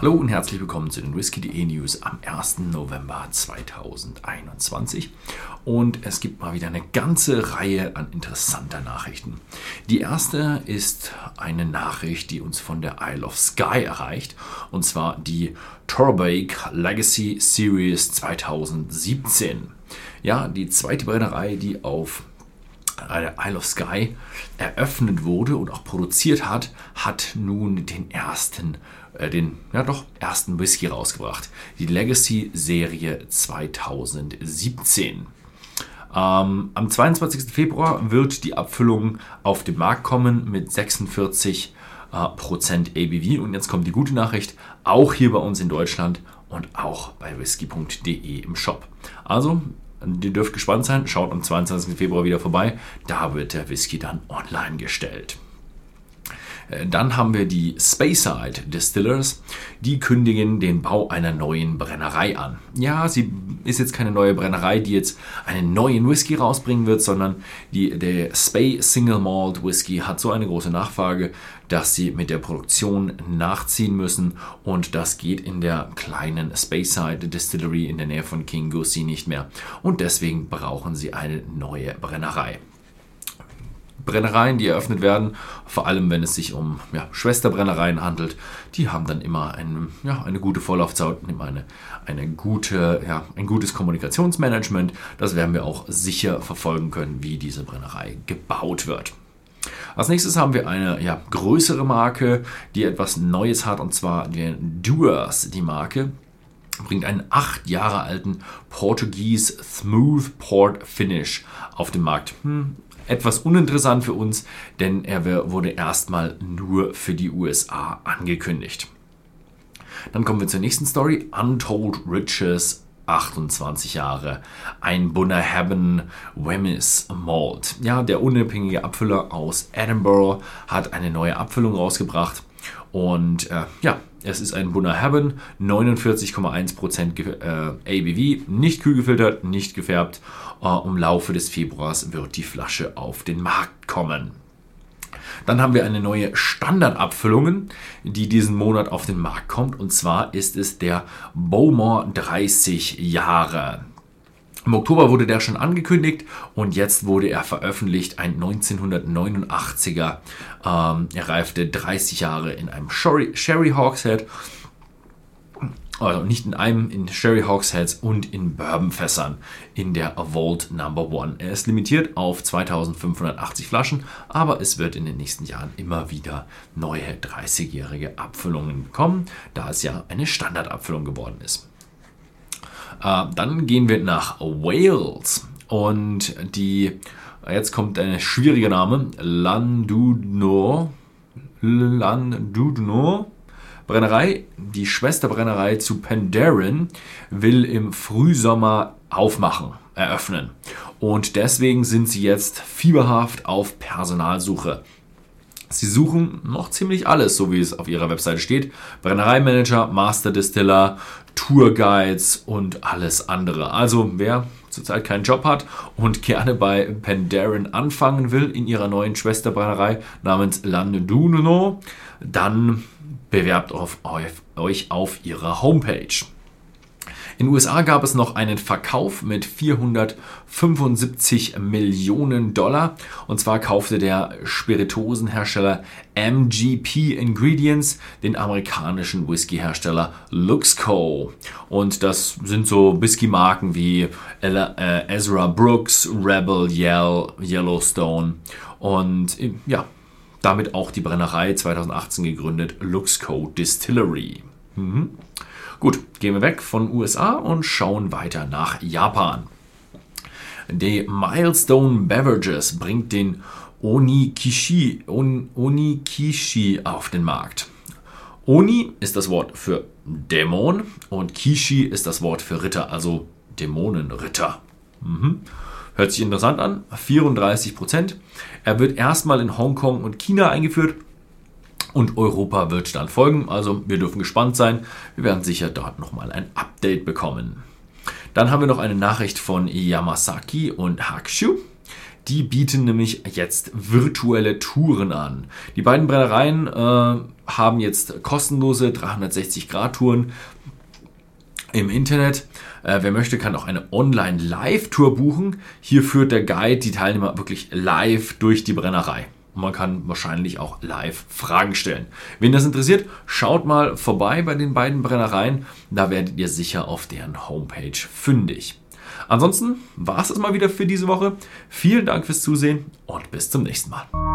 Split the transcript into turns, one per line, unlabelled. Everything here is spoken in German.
Hallo und herzlich willkommen zu den Whisky.de News am 1. November 2021. Und es gibt mal wieder eine ganze Reihe an interessanter Nachrichten. Die erste ist eine Nachricht, die uns von der Isle of Skye erreicht. Und zwar die Torbake Legacy Series 2017. Ja, die zweite Brennerei, die auf Isle of Skye eröffnet wurde und auch produziert hat, hat nun den ersten, äh, den ja doch ersten Whisky rausgebracht. Die Legacy Serie 2017. Ähm, am 22. Februar wird die Abfüllung auf den Markt kommen mit 46 äh, Prozent ABV. Und jetzt kommt die gute Nachricht, auch hier bei uns in Deutschland und auch bei whisky.de im Shop. Also Ihr dürft gespannt sein. Schaut am 22. Februar wieder vorbei. Da wird der Whisky dann online gestellt. Äh, dann haben wir die Speyside Distillers. Die kündigen den Bau einer neuen Brennerei an. Ja, sie ist jetzt keine neue Brennerei, die jetzt einen neuen Whisky rausbringen wird, sondern die, der Spey Single Malt Whisky hat so eine große Nachfrage, dass sie mit der Produktion nachziehen müssen. Und das geht in der kleinen Speyside Distillery in der Nähe von King Gussie nicht mehr. Und deswegen brauchen sie eine neue Brennerei. Brennereien, die eröffnet werden, vor allem wenn es sich um ja, Schwesterbrennereien handelt, die haben dann immer ein, ja, eine gute Vorlaufzeit, immer eine, eine gute, ja, ein gutes Kommunikationsmanagement. Das werden wir auch sicher verfolgen können, wie diese Brennerei gebaut wird. Als nächstes haben wir eine ja, größere Marke, die etwas Neues hat, und zwar den Doers, die Marke bringt einen acht Jahre alten Portuguese Smooth Port Finish auf den Markt. Hm, etwas uninteressant für uns, denn er wurde erstmal nur für die USA angekündigt. Dann kommen wir zur nächsten Story. Untold Riches 28 Jahre. Ein Bunnahabhain Wemyss Malt. Ja, der unabhängige Abfüller aus Edinburgh hat eine neue Abfüllung rausgebracht. Und äh, ja, es ist ein Bunnahabhain, 49,1% äh, ABV, nicht kühl gefiltert, nicht gefärbt. Äh, Im Laufe des Februars wird die Flasche auf den Markt kommen. Dann haben wir eine neue Standardabfüllung, die diesen Monat auf den Markt kommt. Und zwar ist es der Bowmore 30 Jahre. Im Oktober wurde der schon angekündigt und jetzt wurde er veröffentlicht. Ein 1989er ähm, er reifte 30 Jahre in einem Sherry, Sherry Hawkshead. Also nicht in einem, in Sherry Hawksheads und in Bourbonfässern in der Vault Number One. Er ist limitiert auf 2580 Flaschen, aber es wird in den nächsten Jahren immer wieder neue 30-jährige Abfüllungen kommen, da es ja eine Standardabfüllung geworden ist. Äh, dann gehen wir nach Wales und die, jetzt kommt ein schwieriger Name, Landudno, Landudno Brennerei, die Schwesterbrennerei zu Penderyn, will im Frühsommer aufmachen, eröffnen. Und deswegen sind sie jetzt fieberhaft auf Personalsuche. Sie suchen noch ziemlich alles, so wie es auf ihrer Webseite steht. Brennereimanager, Master Distiller, Tourguides und alles andere. Also wer zurzeit keinen Job hat und gerne bei Pendarren anfangen will in ihrer neuen Schwesterbrennerei namens Landuno, dann bewerbt auf euch auf ihrer Homepage. In den USA gab es noch einen Verkauf mit 475 Millionen Dollar. Und zwar kaufte der Spirituosenhersteller MGP Ingredients den amerikanischen Whiskyhersteller Luxco. Und das sind so Whisky-Marken wie äh, Ezra Brooks, Rebel Yell, Yellowstone. Und ja, damit auch die Brennerei 2018 gegründet Luxco Distillery. Mhm. Gut, gehen wir weg von USA und schauen weiter nach Japan. Die Milestone Beverages bringt den Onikishi, On, Onikishi auf den Markt. Oni ist das Wort für Dämon und Kishi ist das Wort für Ritter, also Dämonenritter. Mhm. Hört sich interessant an. 34 Er wird erstmal in Hongkong und China eingeführt und Europa wird dann folgen. Also wir dürfen gespannt sein. Wir werden sicher dort nochmal ein Update bekommen. Dann haben wir noch eine Nachricht von Yamasaki und Hakushu. Die bieten nämlich jetzt virtuelle Touren an. Die beiden Brennereien äh, haben jetzt kostenlose 360-Grad-Touren im Internet. Äh, wer möchte, kann auch eine Online-Live-Tour buchen. Hier führt der Guide die Teilnehmer wirklich live durch die Brennerei. man kann wahrscheinlich auch live Fragen stellen. Wen das interessiert, schaut mal vorbei bei den beiden Brennereien. Da werdet ihr sicher auf deren Homepage fündig. Ansonsten war es das mal wieder für diese Woche. Vielen Dank fürs Zusehen und bis zum nächsten Mal.